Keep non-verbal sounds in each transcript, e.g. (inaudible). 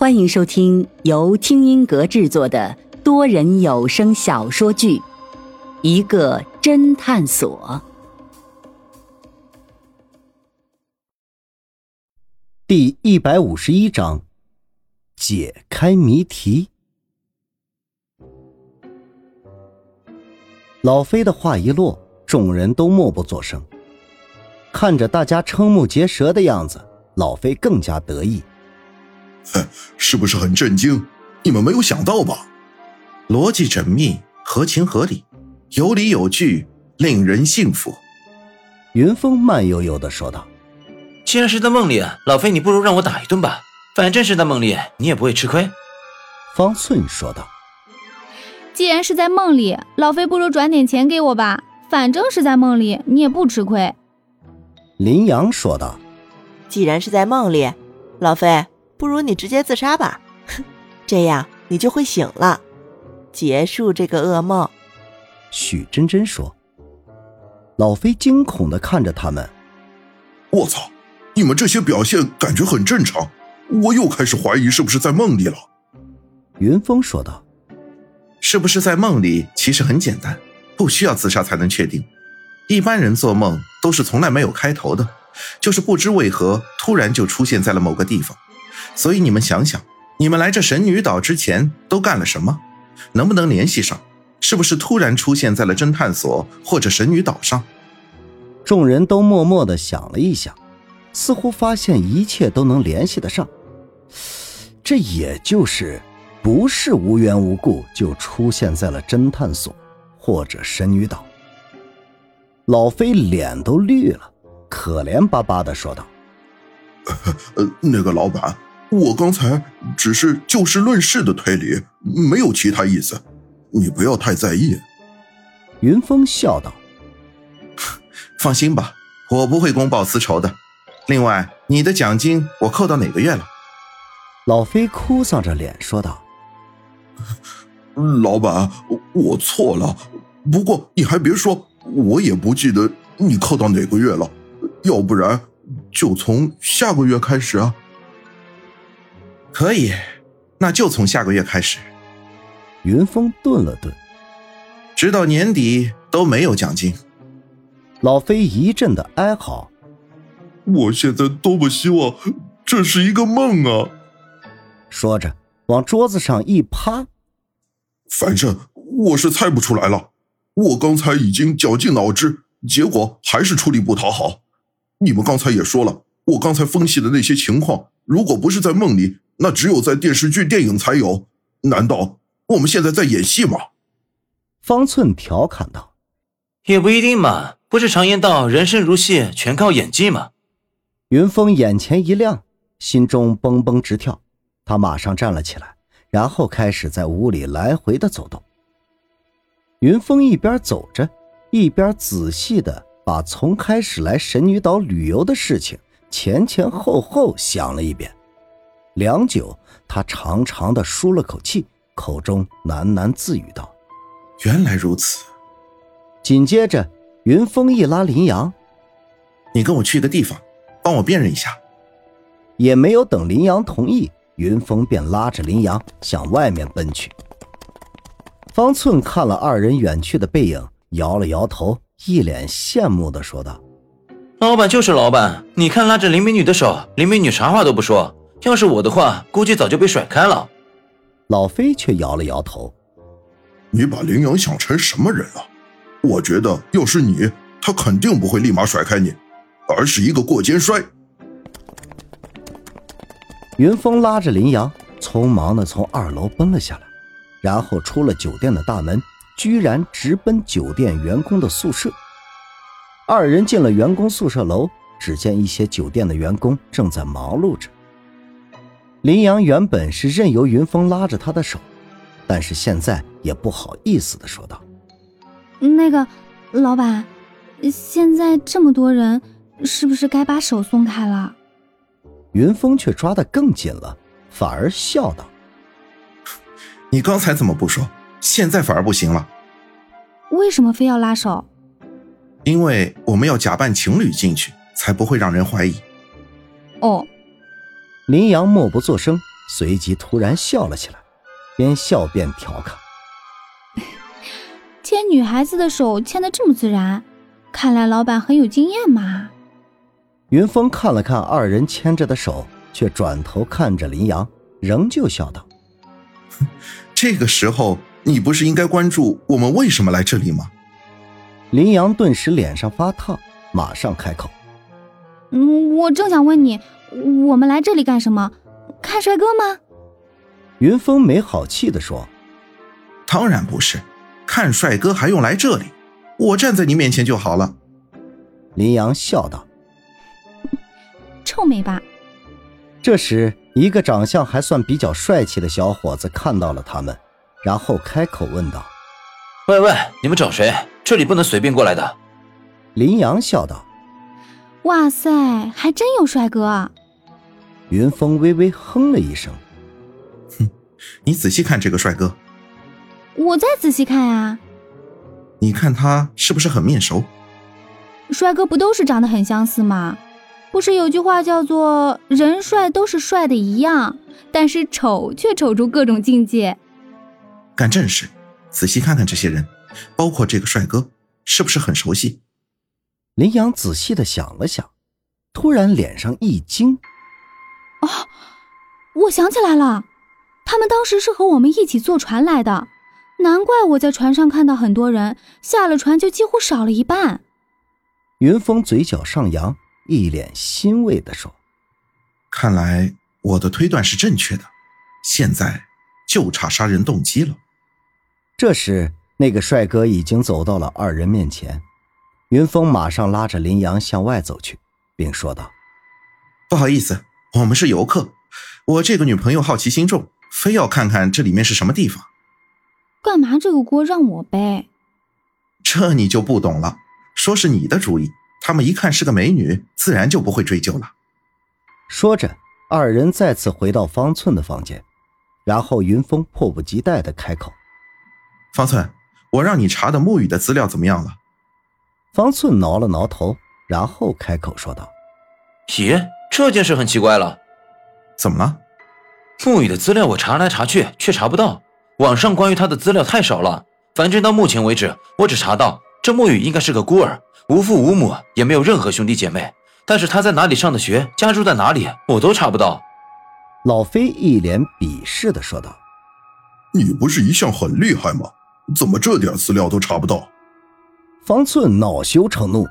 欢迎收听由听音阁制作的多人有声小说剧《一个侦探所》第一百五十一章：解开谜题。老飞的话一落，众人都默不作声。看着大家瞠目结舌的样子，老飞更加得意。哼，是不是很震惊？你们没有想到吧？逻辑缜密，合情合理，有理有据，令人信服。云峰慢悠悠的说道：“既然是在梦里，老飞，你不如让我打一顿吧，反正是在梦里，你也不会吃亏。”方寸说道：“既然是在梦里，老飞不如转点钱给我吧，反正是在梦里，你也不吃亏。”林阳说道：“既然是在梦里，老飞。”不如你直接自杀吧，这样你就会醒了，结束这个噩梦。”许真真说。老飞惊恐的看着他们：“我操，你们这些表现感觉很正常，我又开始怀疑是不是在梦里了。”云峰说道：“是不是在梦里？其实很简单，不需要自杀才能确定。一般人做梦都是从来没有开头的，就是不知为何突然就出现在了某个地方。”所以你们想想，你们来这神女岛之前都干了什么？能不能联系上？是不是突然出现在了侦探所或者神女岛上？众人都默默的想了一想，似乎发现一切都能联系得上。这也就是不是无缘无故就出现在了侦探所或者神女岛。老飞脸都绿了，可怜巴巴的说道：“ (laughs) 呃，那个老板。”我刚才只是就事论事的推理，没有其他意思，你不要太在意。云峰笑道：“放心吧，我不会公报私仇的。另外，你的奖金我扣到哪个月了？”老飞哭丧着脸说道：“老板，我错了。不过你还别说，我也不记得你扣到哪个月了。要不然，就从下个月开始啊。”可以，那就从下个月开始。云峰顿了顿，直到年底都没有奖金。老飞一阵的哀嚎。我现在多么希望这是一个梦啊！说着，往桌子上一趴。反正我是猜不出来了。我刚才已经绞尽脑汁，结果还是出力不讨好。你们刚才也说了，我刚才分析的那些情况，如果不是在梦里。那只有在电视剧、电影才有，难道我们现在在演戏吗？方寸调侃道：“也不一定嘛，不是常言道，人生如戏，全靠演技吗？”云峰眼前一亮，心中蹦蹦直跳，他马上站了起来，然后开始在屋里来回的走动。云峰一边走着，一边仔细的把从开始来神女岛旅游的事情前前后后想了一遍。良久，他长长的舒了口气，口中喃喃自语道：“原来如此。”紧接着，云峰一拉林阳：“你跟我去一个地方，帮我辨认一下。”也没有等林阳同意，云峰便拉着林阳向外面奔去。方寸看了二人远去的背影，摇了摇头，一脸羡慕的说道：“老板就是老板，你看拉着林美女的手，林美女啥话都不说。”要是我的话，估计早就被甩开了。老飞却摇了摇头：“你把林阳想成什么人了？我觉得要是你，他肯定不会立马甩开你，而是一个过肩摔。”云峰拉着林阳，匆忙的从二楼奔了下来，然后出了酒店的大门，居然直奔酒店员工的宿舍。二人进了员工宿舍楼，只见一些酒店的员工正在忙碌着。林阳原本是任由云峰拉着他的手，但是现在也不好意思的说道：“那个老板，现在这么多人，是不是该把手松开了？”云峰却抓得更紧了，反而笑道：“你刚才怎么不说？现在反而不行了？为什么非要拉手？因为我们要假扮情侣进去，才不会让人怀疑。”哦。林阳默不作声，随即突然笑了起来，边笑边调侃：(laughs) “牵女孩子的手牵得这么自然，看来老板很有经验嘛。”云峰看了看二人牵着的手，却转头看着林阳，仍旧笑道：“这个时候，你不是应该关注我们为什么来这里吗？”林阳顿时脸上发烫，马上开口：“嗯，我正想问你，我们来这里干什么？看帅哥吗？”云峰没好气的说：“当然不是，看帅哥还用来这里？我站在你面前就好了。”林阳笑道。臭美吧！这时，一个长相还算比较帅气的小伙子看到了他们，然后开口问道：“喂喂，你们找谁？这里不能随便过来的。”林阳笑道：“哇塞，还真有帅哥！”云峰微微哼了一声：“哼，你仔细看这个帅哥。”我再仔细看啊！你看他是不是很面熟？帅哥不都是长得很相似吗？不是有句话叫做“人帅都是帅的一样，但是丑却丑出各种境界”。干正事，仔细看看这些人，包括这个帅哥，是不是很熟悉？林阳仔细的想了想，突然脸上一惊：“哦，我想起来了，他们当时是和我们一起坐船来的，难怪我在船上看到很多人，下了船就几乎少了一半。”云峰嘴角上扬。一脸欣慰的说：“看来我的推断是正确的，现在就差杀人动机了。”这时，那个帅哥已经走到了二人面前，云峰马上拉着林阳向外走去，并说道：“不好意思，我们是游客，我这个女朋友好奇心重，非要看看这里面是什么地方。”干嘛这个锅让我背？这你就不懂了，说是你的主意。他们一看是个美女，自然就不会追究了。说着，二人再次回到方寸的房间，然后云峰迫不及待的开口：“方寸，我让你查的沐雨的资料怎么样了？”方寸挠了挠头，然后开口说道：“咦，这件事很奇怪了，怎么了？沐雨的资料我查来查去，却查不到。网上关于他的资料太少了，反正到目前为止，我只查到这沐雨应该是个孤儿。”无父无母，也没有任何兄弟姐妹。但是他在哪里上的学，家住在哪里，我都查不到。老飞一脸鄙视的说道：“你不是一向很厉害吗？怎么这点资料都查不到？”方寸恼羞成怒：“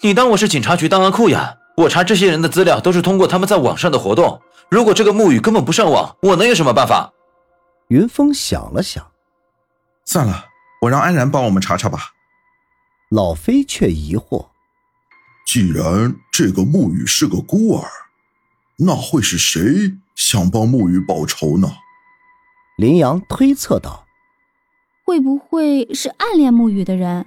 你当我是警察局档案库呀？我查这些人的资料都是通过他们在网上的活动。如果这个沐雨根本不上网，我能有什么办法？”云峰想了想：“算了，我让安然帮我们查查吧。”老飞却疑惑：“既然这个沐雨是个孤儿，那会是谁想帮沐雨报仇呢？”林阳推测道：“会不会是暗恋沐雨的人？”